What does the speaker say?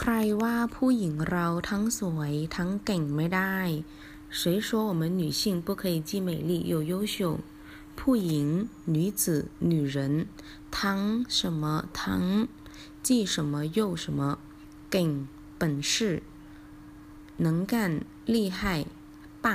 ใครว่าผู้หญิงเราทั้งสวยทั้งเก่งไม่ได้谁说我们女性不可以既美丽又优秀ผู้หญิง女子女人ทั้ง什么ทั้ง既什么又什么เก่ง本事能干厉害棒